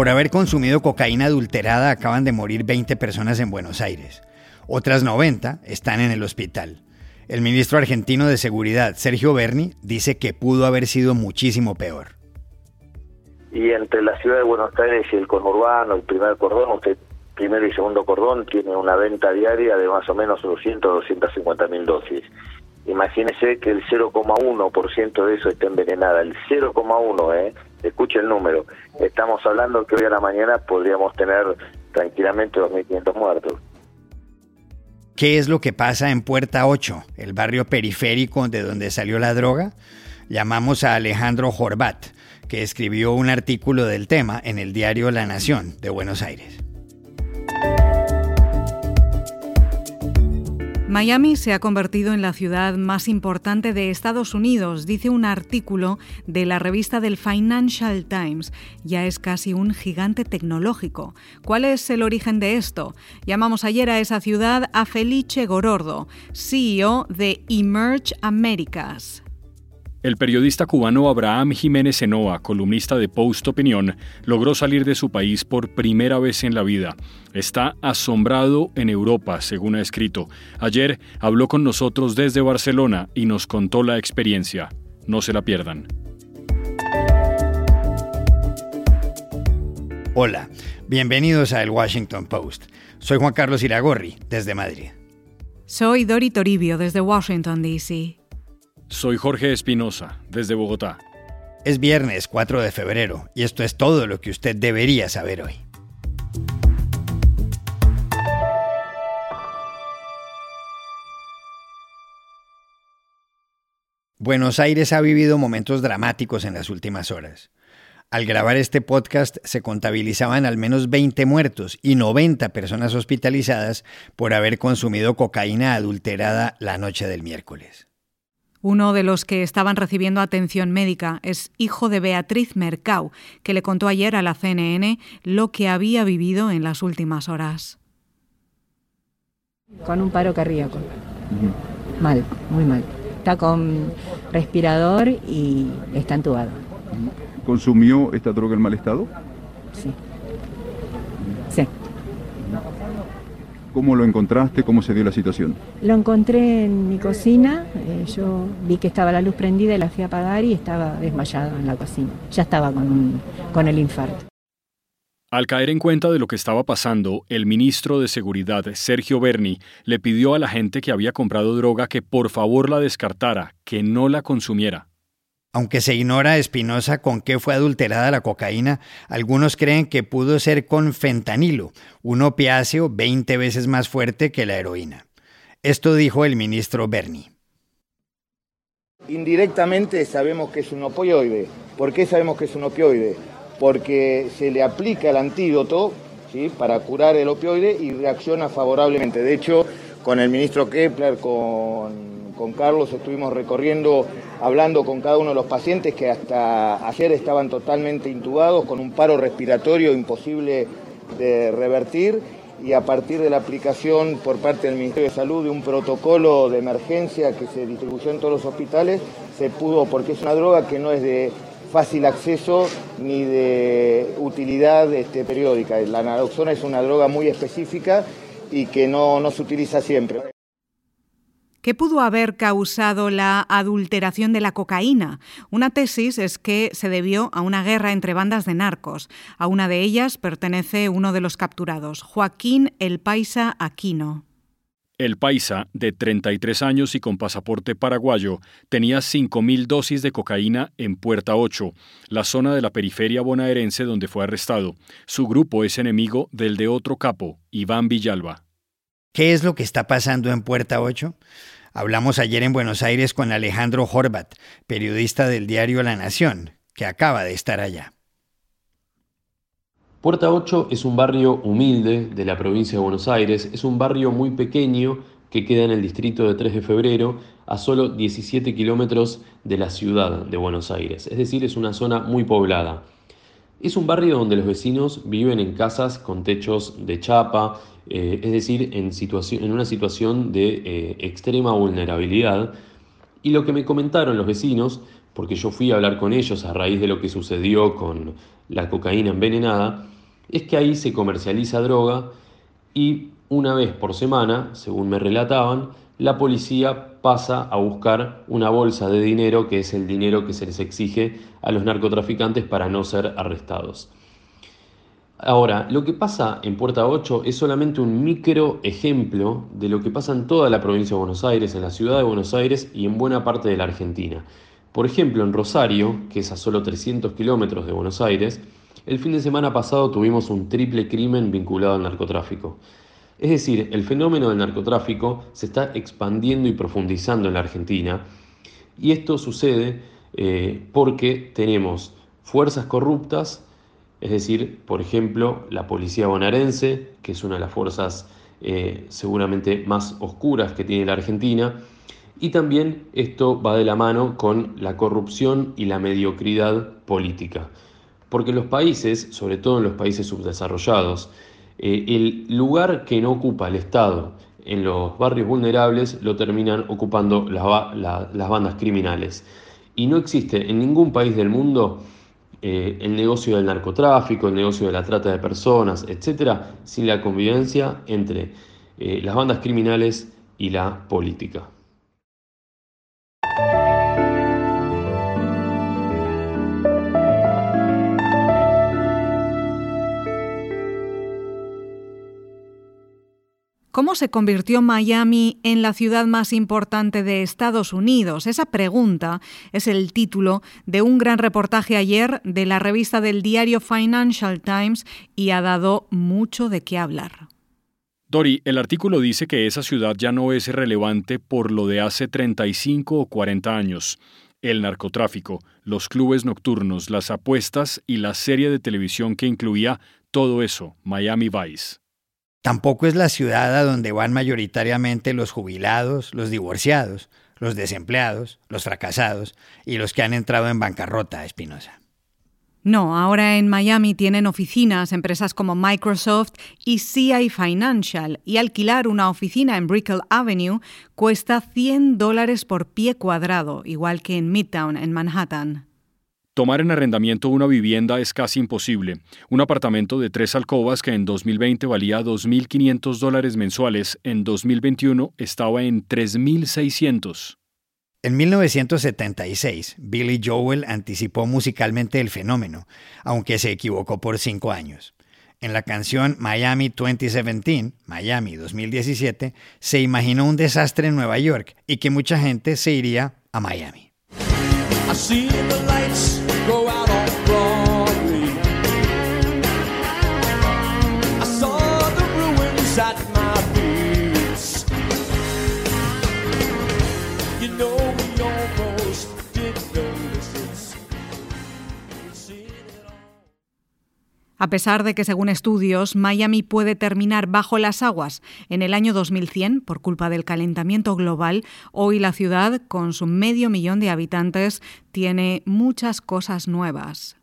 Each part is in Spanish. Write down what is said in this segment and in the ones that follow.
Por haber consumido cocaína adulterada acaban de morir 20 personas en Buenos Aires. Otras 90 están en el hospital. El ministro argentino de Seguridad, Sergio Berni, dice que pudo haber sido muchísimo peor. Y entre la ciudad de Buenos Aires y el conurbano, el primer cordón, usted primero y segundo cordón tiene una venta diaria de más o menos 200, 250 mil dosis. Imagínese que el 0,1% de eso está envenenada, el 0,1, ¿eh? Escuche el número. Estamos hablando que hoy a la mañana podríamos tener tranquilamente 2.500 muertos. ¿Qué es lo que pasa en Puerta 8, el barrio periférico de donde salió la droga? Llamamos a Alejandro Jorbat, que escribió un artículo del tema en el diario La Nación de Buenos Aires. Miami se ha convertido en la ciudad más importante de Estados Unidos, dice un artículo de la revista del Financial Times. Ya es casi un gigante tecnológico. ¿Cuál es el origen de esto? Llamamos ayer a esa ciudad a Felice Gorordo, CEO de Emerge Americas. El periodista cubano Abraham Jiménez Enoa, columnista de Post Opinión, logró salir de su país por primera vez en la vida. Está asombrado en Europa, según ha escrito. Ayer habló con nosotros desde Barcelona y nos contó la experiencia. No se la pierdan. Hola, bienvenidos a El Washington Post. Soy Juan Carlos Iragorri, desde Madrid. Soy Dori Toribio, desde Washington, D.C. Soy Jorge Espinosa, desde Bogotá. Es viernes 4 de febrero y esto es todo lo que usted debería saber hoy. Buenos Aires ha vivido momentos dramáticos en las últimas horas. Al grabar este podcast se contabilizaban al menos 20 muertos y 90 personas hospitalizadas por haber consumido cocaína adulterada la noche del miércoles. Uno de los que estaban recibiendo atención médica es hijo de Beatriz Mercau, que le contó ayer a la CNN lo que había vivido en las últimas horas. Con un paro cardíaco. Mal, muy mal. Está con respirador y está entubado. ¿Consumió esta droga en mal estado? Sí. Sí. ¿Cómo lo encontraste? ¿Cómo se dio la situación? Lo encontré en mi cocina, eh, yo vi que estaba la luz prendida y la fui a apagar y estaba desmayado en la cocina. Ya estaba con, con el infarto. Al caer en cuenta de lo que estaba pasando, el ministro de Seguridad, Sergio Berni, le pidió a la gente que había comprado droga que por favor la descartara, que no la consumiera. Aunque se ignora Espinosa con qué fue adulterada la cocaína, algunos creen que pudo ser con fentanilo, un opiáceo 20 veces más fuerte que la heroína. Esto dijo el ministro Berni. Indirectamente sabemos que es un opioide. ¿Por qué sabemos que es un opioide? Porque se le aplica el antídoto ¿sí? para curar el opioide y reacciona favorablemente. De hecho, con el ministro Kepler, con con Carlos estuvimos recorriendo, hablando con cada uno de los pacientes que hasta ayer estaban totalmente intubados con un paro respiratorio imposible de revertir y a partir de la aplicación por parte del Ministerio de Salud de un protocolo de emergencia que se distribuyó en todos los hospitales, se pudo, porque es una droga que no es de fácil acceso ni de utilidad este, periódica. La naloxona es una droga muy específica y que no, no se utiliza siempre. ¿Qué pudo haber causado la adulteración de la cocaína? Una tesis es que se debió a una guerra entre bandas de narcos. A una de ellas pertenece uno de los capturados, Joaquín El Paisa Aquino. El Paisa, de 33 años y con pasaporte paraguayo, tenía 5.000 dosis de cocaína en Puerta 8, la zona de la periferia bonaerense donde fue arrestado. Su grupo es enemigo del de otro capo, Iván Villalba. ¿Qué es lo que está pasando en Puerta 8? Hablamos ayer en Buenos Aires con Alejandro Horvat, periodista del diario La Nación, que acaba de estar allá. Puerta 8 es un barrio humilde de la provincia de Buenos Aires, es un barrio muy pequeño que queda en el distrito de 3 de febrero, a solo 17 kilómetros de la ciudad de Buenos Aires, es decir, es una zona muy poblada. Es un barrio donde los vecinos viven en casas con techos de chapa, eh, es decir, en, en, una situación de eh, extrema vulnerabilidad. Y lo que me comentaron los vecinos porque yo fui a hablar con ellos a raíz de lo que sucedió con la cocaína envenenada, es que ahí se comercializa droga y una vez por semana, según me relataban, la policía pasa a buscar una bolsa de dinero que es el dinero que se les exige a los narcotraficantes para no ser arrestados. Ahora, lo que pasa en Puerta 8 es solamente un micro ejemplo de lo que pasa en toda la provincia de Buenos Aires, en la ciudad de Buenos Aires y en buena parte de la Argentina. Por ejemplo, en Rosario, que es a solo 300 kilómetros de Buenos Aires, el fin de semana pasado tuvimos un triple crimen vinculado al narcotráfico. Es decir, el fenómeno del narcotráfico se está expandiendo y profundizando en la Argentina y esto sucede eh, porque tenemos fuerzas corruptas, es decir, por ejemplo, la policía bonaerense, que es una de las fuerzas eh, seguramente más oscuras que tiene la Argentina, y también esto va de la mano con la corrupción y la mediocridad política. Porque los países, sobre todo en los países subdesarrollados, eh, el lugar que no ocupa el Estado en los barrios vulnerables lo terminan ocupando las bandas criminales. Y no existe en ningún país del mundo eh, el negocio del narcotráfico, el negocio de la trata de personas, etcétera, sin la convivencia entre eh, las bandas criminales y la política. ¿Cómo se convirtió Miami en la ciudad más importante de Estados Unidos? Esa pregunta es el título de un gran reportaje ayer de la revista del diario Financial Times y ha dado mucho de qué hablar. Dori, el artículo dice que esa ciudad ya no es relevante por lo de hace 35 o 40 años. El narcotráfico, los clubes nocturnos, las apuestas y la serie de televisión que incluía todo eso, Miami Vice. Tampoco es la ciudad a donde van mayoritariamente los jubilados, los divorciados, los desempleados, los fracasados y los que han entrado en bancarrota, Espinosa. No, ahora en Miami tienen oficinas empresas como Microsoft y CI Financial y alquilar una oficina en Brickell Avenue cuesta 100 dólares por pie cuadrado, igual que en Midtown, en Manhattan. Tomar en arrendamiento una vivienda es casi imposible. Un apartamento de tres alcobas que en 2020 valía 2.500 dólares mensuales, en 2021 estaba en 3.600. En 1976, Billy Joel anticipó musicalmente el fenómeno, aunque se equivocó por cinco años. En la canción Miami 2017, Miami 2017, se imaginó un desastre en Nueva York y que mucha gente se iría a Miami. seeing the lights go out. A pesar de que, según estudios, Miami puede terminar bajo las aguas en el año 2100 por culpa del calentamiento global, hoy la ciudad, con su medio millón de habitantes, tiene muchas cosas nuevas.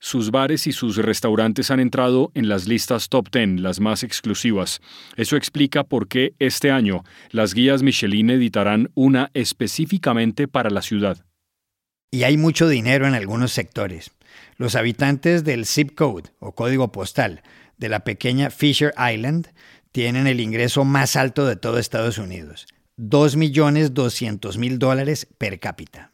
Sus bares y sus restaurantes han entrado en las listas top 10, las más exclusivas. Eso explica por qué este año las guías Michelin editarán una específicamente para la ciudad. Y hay mucho dinero en algunos sectores. Los habitantes del zip code o código postal de la pequeña Fisher Island tienen el ingreso más alto de todo Estados Unidos, 2.200.000 dólares per cápita.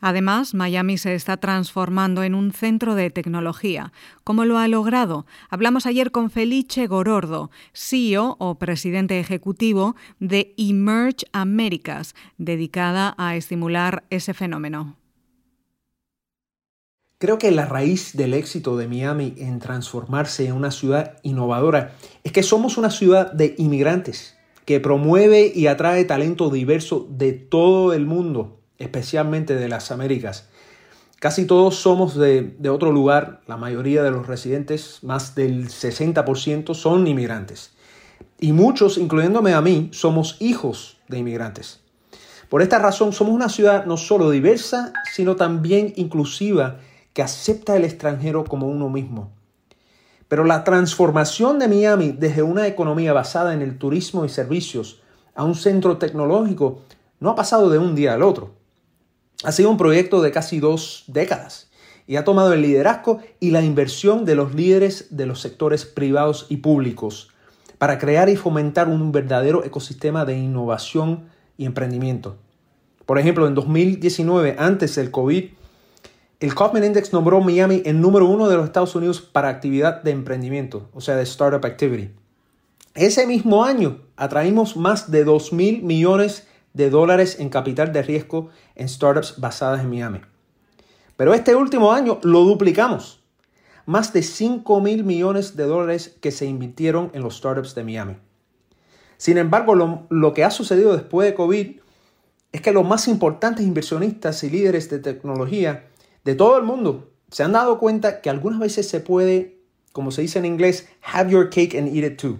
Además, Miami se está transformando en un centro de tecnología. ¿Cómo lo ha logrado? Hablamos ayer con Felice Gorordo, CEO o presidente ejecutivo de Emerge Americas, dedicada a estimular ese fenómeno. Creo que la raíz del éxito de Miami en transformarse en una ciudad innovadora es que somos una ciudad de inmigrantes que promueve y atrae talento diverso de todo el mundo, especialmente de las Américas. Casi todos somos de, otro lugar, la mayoría de los residentes, más del 60%, son inmigrantes. Y muchos, incluyéndome a mí, somos hijos de inmigrantes. Por esta razón somos una ciudad no solo diversa, sino también inclusiva que acepta el extranjero como uno mismo. Pero la transformación de Miami desde una economía basada en el turismo y servicios a un centro tecnológico no ha pasado de un día al otro. Ha sido un proyecto de casi dos décadas y ha tomado el liderazgo y la inversión de los líderes de los sectores privados y públicos para crear y fomentar un verdadero ecosistema de innovación y emprendimiento. Por ejemplo, en 2019, antes del COVID, el Kaufman Index nombró Miami el número uno de los Estados Unidos para actividad de emprendimiento, o sea, de startup activity. Ese mismo año atraímos más de 2 mil millones de dólares en capital de riesgo en startups basadas en Miami. Pero este último año lo duplicamos. Más de 5 mil millones de dólares que se invirtieron en los startups de Miami. Sin embargo, lo, lo que ha sucedido después de COVID es que los más importantes inversionistas y líderes de tecnología de todo el mundo se han dado cuenta que algunas veces se puede, como se dice en inglés, have your cake and eat it too.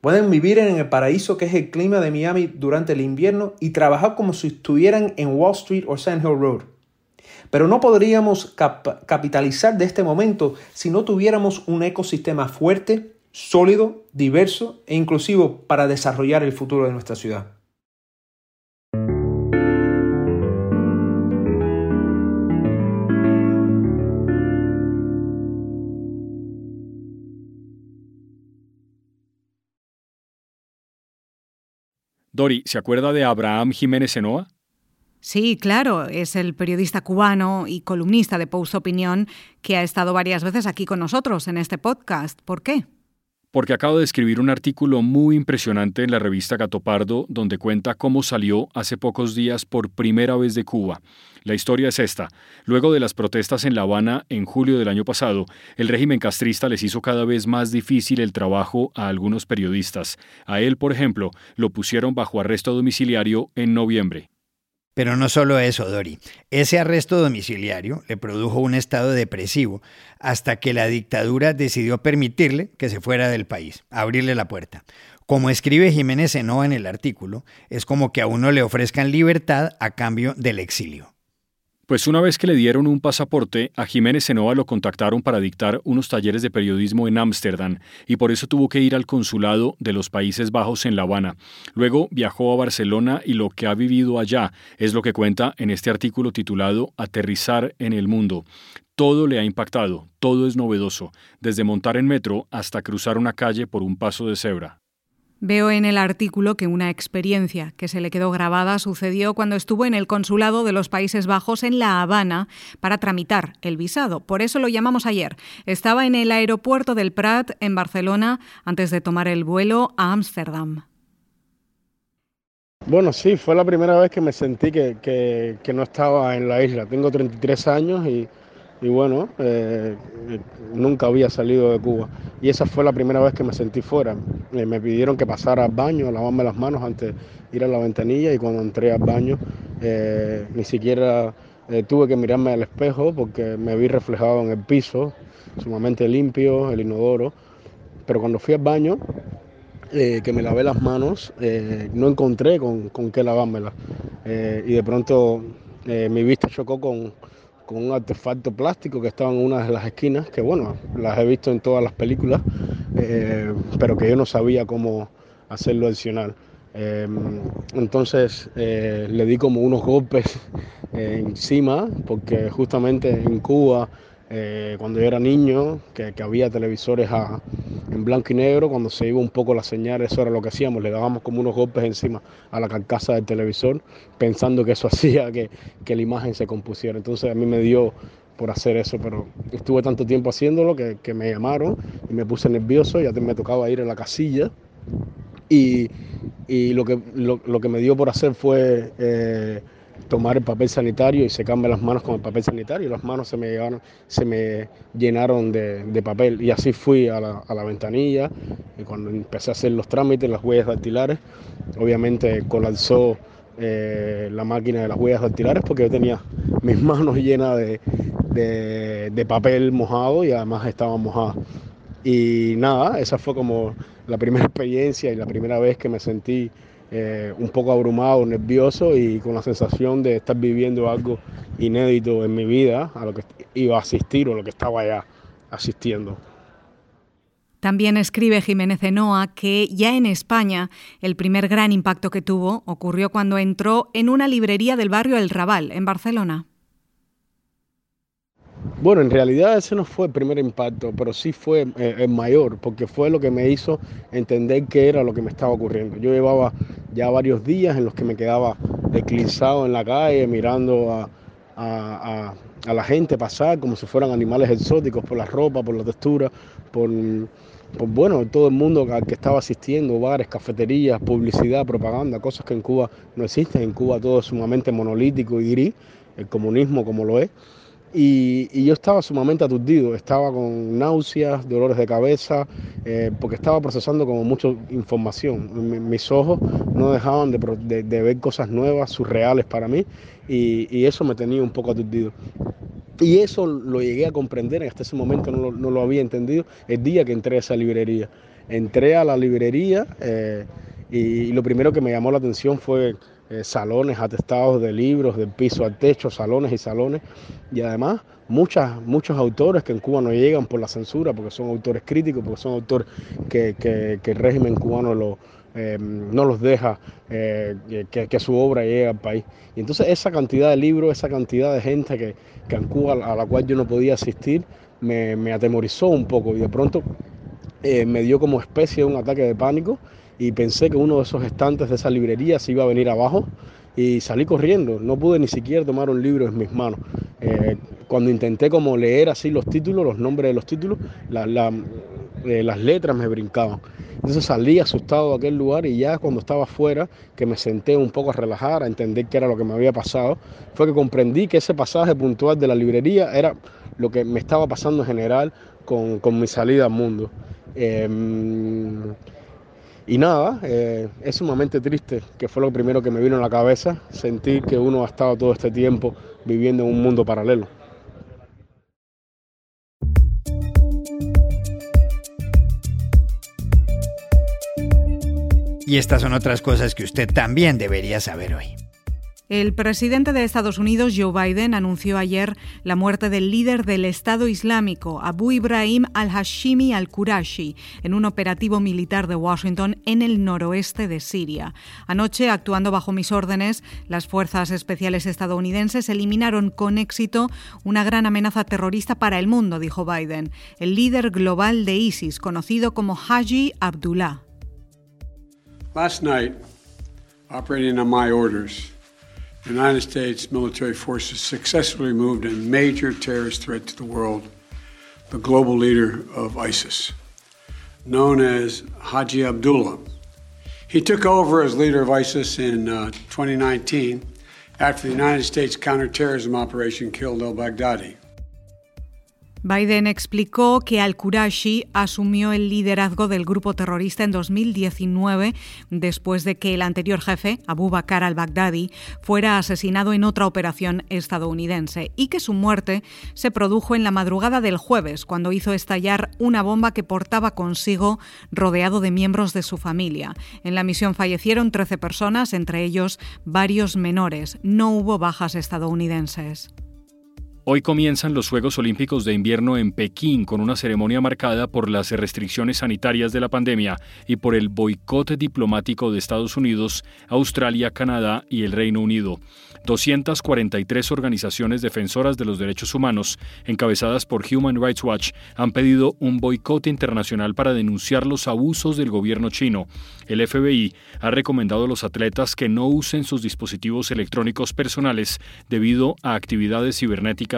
Pueden vivir en el paraíso que es el clima de Miami durante el invierno y trabajar como si estuvieran en Wall Street o Sand Hill Road. Pero no podríamos capitalizar de este momento si no tuviéramos un ecosistema fuerte, sólido, diverso e inclusivo para desarrollar el futuro de nuestra ciudad. Dori, ¿se acuerda de Abraham Jiménez Enoa? Sí, claro, es el periodista cubano y columnista de Post Opinión que ha estado varias veces aquí con nosotros en este podcast. ¿Por qué? Porque acabo de escribir un artículo muy impresionante en la revista Gato Pardo donde cuenta cómo salió hace pocos días por primera vez de Cuba. La historia es esta. Luego de las protestas en La Habana en julio del año pasado, el régimen castrista les hizo cada vez más difícil el trabajo a algunos periodistas. A él, por ejemplo, lo pusieron bajo arresto domiciliario en noviembre. Pero no solo eso, Dori. Ese arresto domiciliario le produjo un estado depresivo hasta que la dictadura decidió permitirle que se fuera del país, abrirle la puerta. Como escribe Jiménez Enoa en el artículo, es como que a uno le ofrezcan libertad a cambio del exilio. Pues una vez que le dieron un pasaporte, a Jiménez Senova lo contactaron para dictar unos talleres de periodismo en Ámsterdam y por eso tuvo que ir al consulado de los Países Bajos en La Habana. Luego viajó a Barcelona y lo que ha vivido allá es lo que cuenta en este artículo titulado Aterrizar en el mundo. Todo le ha impactado, todo es novedoso, desde montar en metro hasta cruzar una calle por un paso de cebra. Veo en el artículo que una experiencia que se le quedó grabada sucedió cuando estuvo en el consulado de los Países Bajos en La Habana para tramitar el visado. Por eso lo llamamos ayer. Estaba en el aeropuerto del Prat, en Barcelona, antes de tomar el vuelo a Ámsterdam. Bueno, sí, fue la primera vez que me sentí que, que no estaba en la isla. Tengo 33 años y y bueno, eh, nunca había salido de Cuba. Y esa fue la primera vez que me sentí fuera. Eh, me pidieron que pasara al baño, lavarme las manos antes de ir a la ventanilla y cuando entré al baño eh, ni siquiera tuve que mirarme al espejo porque me vi reflejado en el piso, sumamente limpio, el inodoro. Pero cuando fui al baño, que me lavé las manos, no encontré con, con qué lavármelas. y de pronto mi vista chocó con con un artefacto plástico que estaba en una de las esquinas, que bueno, las he visto en todas las películas, eh, pero que yo no sabía cómo hacerlo adicional. Em, entonces eh, le di como unos golpes encima, porque justamente en Cuba eh, cuando yo era niño, que, había televisores en blanco y negro, cuando se iba un poco la señal, eso era lo que hacíamos, le dábamos como unos golpes encima a la carcasa del televisor, pensando que eso hacía que, la imagen se compusiera. Entonces a mí me dio por hacer eso, pero estuve tanto tiempo haciéndolo que, me llamaron y me puse nervioso, ya me tocaba ir a la casilla y, lo, que, lo, que me dio por hacer fue... Eh, tomar el papel sanitario y secarme las manos con el papel sanitario. Las manos se me, llenaron de, papel y así fui a la, ventanilla y cuando empecé a hacer los trámites, las huellas dactilares, obviamente colapsó eh, la máquina de las huellas dactilares porque yo tenía mis manos llenas de, de papel mojado y además estaban mojadas. Y nada, esa fue como la primera experiencia y la primera vez que me sentí eh, un poco abrumado, nervioso y con la sensación de estar viviendo algo inédito en mi vida a lo que iba a asistir o lo que estaba ya asistiendo. También escribe Jiménez Enoa que ya en España el primer gran impacto que tuvo ocurrió cuando entró en una librería del barrio El Raval, en Barcelona. Bueno, en realidad ese no fue el primer impacto, pero sí fue eh, el mayor, porque fue lo que me hizo entender qué era lo que me estaba ocurriendo. Yo llevaba ya varios días en los que me quedaba eclipsado en la calle, mirando a, la gente pasar como si fueran animales exóticos por la ropa, por la textura, por, bueno, todo el mundo al que estaba asistiendo, bares, cafeterías, publicidad, propaganda, cosas que en Cuba no existen. En Cuba todo es sumamente monolítico y gris, el comunismo como lo es. Y, yo estaba sumamente aturdido, estaba con náuseas, dolores de cabeza, eh, porque estaba procesando como mucha información. mis ojos no dejaban de, ver cosas nuevas, surreales para mí, y, eso me tenía un poco aturdido. Y eso lo llegué a comprender, hasta ese momento no lo, había entendido, el día que entré a esa librería. Entré a la librería eh, y lo primero que me llamó la atención fue eh, salones atestados de libros, del piso al techo, salones y salones. Y además muchas, muchos autores que en Cuba no llegan por la censura, porque son autores críticos, porque son autores que, el régimen cubano eh, no los deja eh, que, su obra llegue al país. Y entonces esa cantidad de libros, esa cantidad de gente que, en Cuba a la cual yo no podía asistir, me, me atemorizó un poco y de pronto me dio como especie de un ataque de pánico y pensé que uno de esos estantes de esa librería se iba a venir abajo y salí corriendo. No pude ni siquiera tomar un libro en mis manos. Eh, cuando intenté como leer así los títulos, los nombres de los títulos, eh, las letras me brincaban. Entonces salí asustado de aquel lugar y ya cuando estaba afuera, que me senté un poco a relajar, a entender qué era lo que me había pasado, fue que comprendí que ese pasaje puntual de la librería era lo que me estaba pasando en general con, mi salida al mundo. Em, y nada, eh, es sumamente triste, que fue lo primero que me vino a la cabeza, sentir que uno ha estado todo este tiempo viviendo en un mundo paralelo. Y estas son otras cosas que usted también debería saber hoy. El presidente de Estados Unidos, Joe Biden, anunció ayer la muerte del líder del Estado Islámico, Abu Ibrahim al-Hashimi al-Qurashi, en un operativo militar de Washington en el noroeste de Siria. Anoche, actuando bajo mis órdenes, las fuerzas especiales estadounidenses eliminaron con éxito una gran amenaza terrorista para el mundo, dijo Biden, el líder global de ISIS, conocido como Haji Abdullah. Last night, operating on my orders, United States military forces successfully moved a major terrorist threat to the world, the global leader of ISIS, known as Haji Abdullah. He took over as leader of ISIS in uh, 2019 after the United States counterterrorism operation killed al Baghdadi. Biden explicó que al-Qurashi asumió el liderazgo del grupo terrorista en 2019 después de que el anterior jefe, Abu Bakr al-Baghdadi, fuera asesinado en otra operación estadounidense y que su muerte se produjo en la madrugada del jueves cuando hizo estallar una bomba que portaba consigo rodeado de miembros de su familia. En la misión fallecieron 13 personas, entre ellos varios menores. No hubo bajas estadounidenses. Hoy comienzan los Juegos Olímpicos de Invierno en Pekín con una ceremonia marcada por las restricciones sanitarias de la pandemia y por el boicot diplomático de Estados Unidos, Australia, Canadá y el Reino Unido. 243 organizaciones defensoras de los derechos humanos, encabezadas por Human Rights Watch, han pedido un boicot internacional para denunciar los abusos del gobierno chino. El FBI ha recomendado a los atletas que no usen sus dispositivos electrónicos personales debido a actividades cibernéticas